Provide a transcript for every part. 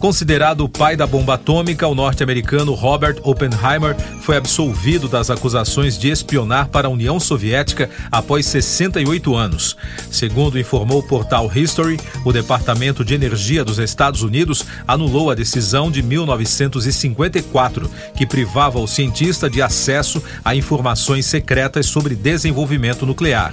Considerado o pai da bomba atômica, o norte-americano Robert Oppenheimer foi absolvido das acusações de espionar para a União Soviética após 68 anos. Segundo informou o portal History, o Departamento de Energia dos Estados Unidos anulou a decisão de 1954, que privava o cientista de acesso a informações secretas sobre desenvolvimento nuclear.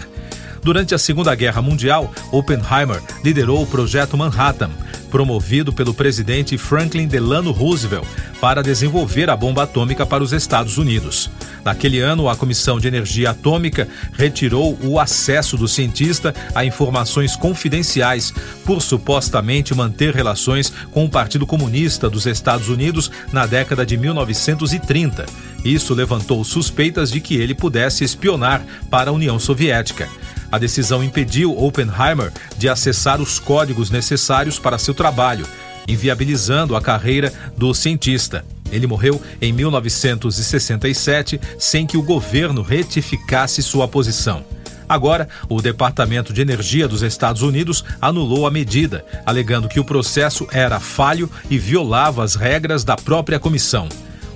Durante a Segunda Guerra Mundial, Oppenheimer liderou o Projeto Manhattan, promovido pelo presidente Franklin Delano Roosevelt para desenvolver a bomba atômica para os Estados Unidos. Naquele ano, a Comissão de Energia Atômica retirou o acesso do cientista a informações confidenciais por supostamente manter relações com o Partido Comunista dos Estados Unidos na década de 1930. Isso levantou suspeitas de que ele pudesse espionar para a União Soviética. A decisão impediu Oppenheimer de acessar os códigos necessários para seu trabalho, inviabilizando a carreira do cientista. Ele morreu em 1967 sem que o governo retificasse sua posição. Agora, o Departamento de Energia dos Estados Unidos anulou a medida, alegando que o processo era falho e violava as regras da própria comissão.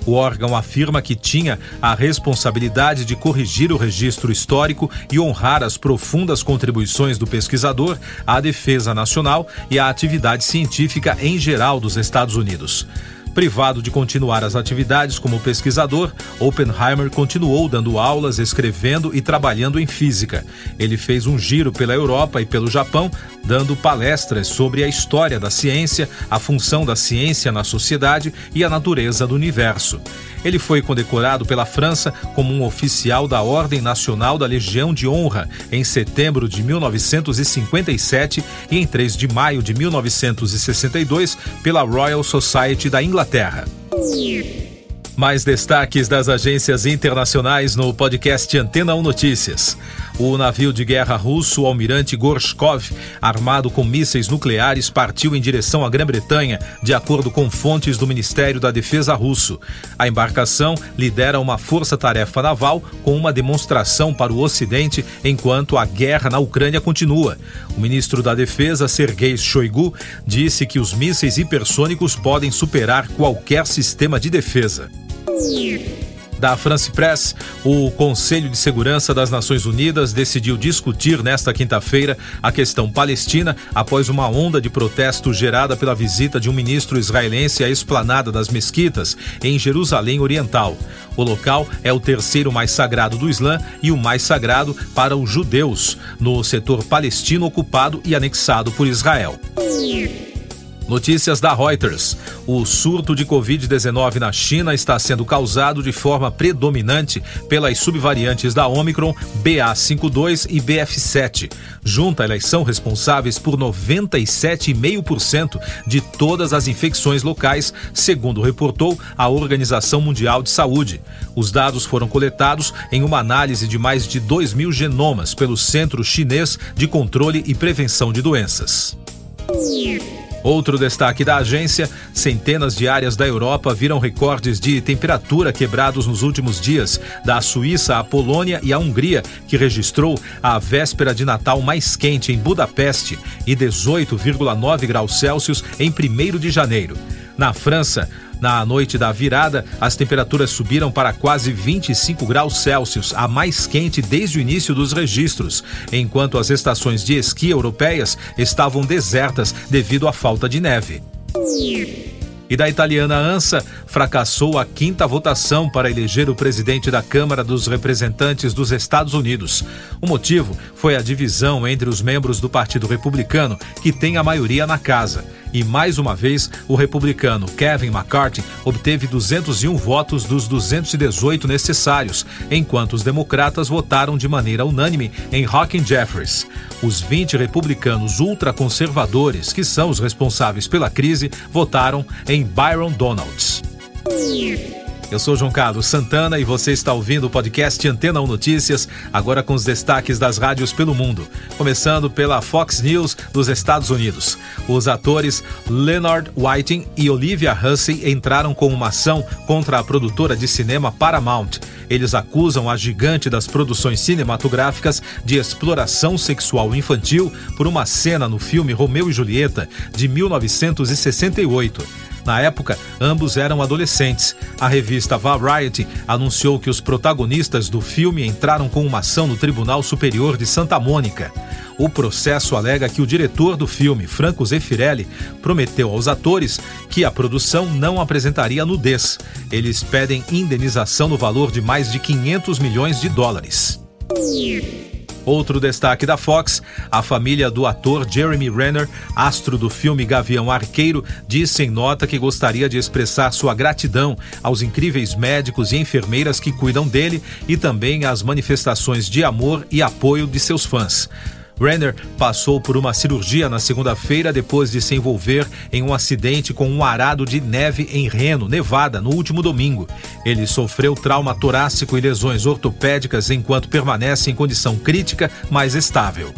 O órgão afirma que tinha a responsabilidade de corrigir o registro histórico e honrar as profundas contribuições do pesquisador à defesa nacional e à atividade científica em geral dos Estados Unidos. Privado de continuar as atividades como pesquisador, Oppenheimer continuou dando aulas, escrevendo e trabalhando em física. Ele fez um giro pela Europa e pelo Japão, dando palestras sobre a história da ciência, a função da ciência na sociedade e a natureza do universo. Ele foi condecorado pela França como um oficial da Ordem Nacional da Legião de Honra em setembro de 1957 e em 3 de maio de 1962 pela Royal Society da Inglaterra. Mais destaques das agências internacionais no podcast Antena 1 Notícias. O navio de guerra russo, almirante Gorshkov, armado com mísseis nucleares, partiu em direção à Grã-Bretanha, de acordo com fontes do Ministério da Defesa russo. A embarcação lidera uma força-tarefa naval com uma demonstração para o Ocidente enquanto a guerra na Ucrânia continua. O ministro da Defesa, Sergei Shoigu, disse que os mísseis hipersônicos podem superar qualquer sistema de defesa da France Press, o Conselho de Segurança das Nações Unidas decidiu discutir nesta quinta-feira a questão palestina após uma onda de protesto gerada pela visita de um ministro israelense à esplanada das mesquitas em Jerusalém Oriental. O local é o terceiro mais sagrado do Islã e o mais sagrado para os judeus, no setor palestino ocupado e anexado por Israel. Notícias da Reuters. O surto de Covid-19 na China está sendo causado de forma predominante pelas subvariantes da Omicron BA52 e BF7. Junta, elas são responsáveis por 97,5% de todas as infecções locais, segundo reportou a Organização Mundial de Saúde. Os dados foram coletados em uma análise de mais de 2 mil genomas pelo Centro Chinês de Controle e Prevenção de Doenças. Outro destaque da agência: centenas de áreas da Europa viram recordes de temperatura quebrados nos últimos dias, da Suíça à Polônia e à Hungria, que registrou a véspera de Natal mais quente em Budapeste e 18,9 graus Celsius em 1 de janeiro. Na França, na noite da virada, as temperaturas subiram para quase 25 graus Celsius, a mais quente desde o início dos registros, enquanto as estações de esqui europeias estavam desertas devido à falta de neve e da italiana ANSA fracassou a quinta votação para eleger o presidente da Câmara dos Representantes dos Estados Unidos. O motivo foi a divisão entre os membros do Partido Republicano, que tem a maioria na casa. E mais uma vez, o republicano Kevin McCarthy obteve 201 votos dos 218 necessários, enquanto os democratas votaram de maneira unânime em Hawking Jeffries. Os 20 republicanos ultraconservadores, que são os responsáveis pela crise, votaram em Byron Donalds. Eu sou João Carlos Santana e você está ouvindo o podcast Antena 1 Notícias, agora com os destaques das rádios pelo mundo. Começando pela Fox News dos Estados Unidos. Os atores Leonard Whiting e Olivia Hussey entraram com uma ação contra a produtora de cinema Paramount Eles acusam a gigante das produções cinematográficas de exploração sexual infantil por uma cena no filme Romeu e Julieta, de 1968. Na época, ambos eram adolescentes. A revista Variety anunciou que os protagonistas do filme entraram com uma ação no Tribunal Superior de Santa Mônica. O processo alega que o diretor do filme, Franco Zeffirelli, prometeu aos atores que a produção não apresentaria nudez. Eles pedem indenização no valor de mais de 500 milhões de dólares. Outro destaque da Fox, a família do ator Jeremy Renner, astro do filme Gavião Arqueiro, disse em nota que gostaria de expressar sua gratidão aos incríveis médicos e enfermeiras que cuidam dele e também às manifestações de amor e apoio de seus fãs. Renner passou por uma cirurgia na segunda-feira depois de se envolver em um acidente com um arado de neve em Reno, Nevada, no último domingo. Ele sofreu trauma torácico e lesões ortopédicas enquanto permanece em condição crítica, mas estável.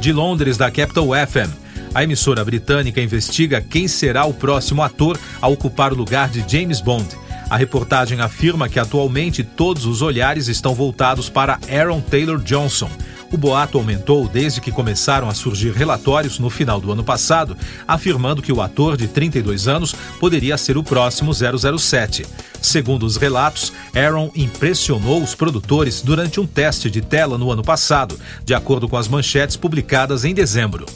De Londres, da Capital FM. A emissora britânica investiga quem será o próximo ator a ocupar o lugar de James Bond. A reportagem afirma que atualmente todos os olhares estão voltados para Aaron Taylor Johnson. O boato aumentou desde que começaram a surgir relatórios no final do ano passado, afirmando que o ator de 32 anos poderia ser o próximo 007. Segundo os relatos, Aaron impressionou os produtores durante um teste de tela no ano passado, de acordo com as manchetes publicadas em dezembro.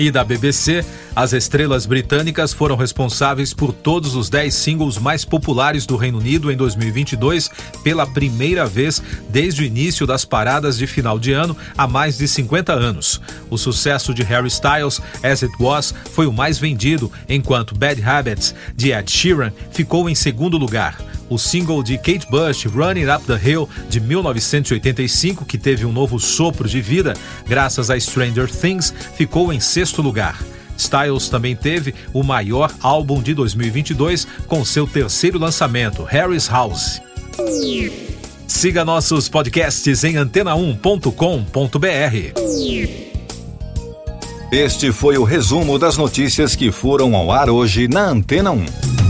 E da BBC, as estrelas britânicas foram responsáveis por todos os 10 singles mais populares do Reino Unido em 2022 pela primeira vez desde o início das paradas de final de ano há mais de 50 anos. O sucesso de Harry Styles, As It Was, foi o mais vendido, enquanto Bad Habits, de Ed Sheeran, ficou em segundo lugar. O single de Kate Bush, Running Up the Hill, de 1985, que teve um novo sopro de vida graças a Stranger Things, ficou em sexto lugar. Styles também teve o maior álbum de 2022 com seu terceiro lançamento, Harry's House. Siga nossos podcasts em antena1.com.br. Este foi o resumo das notícias que foram ao ar hoje na Antena 1.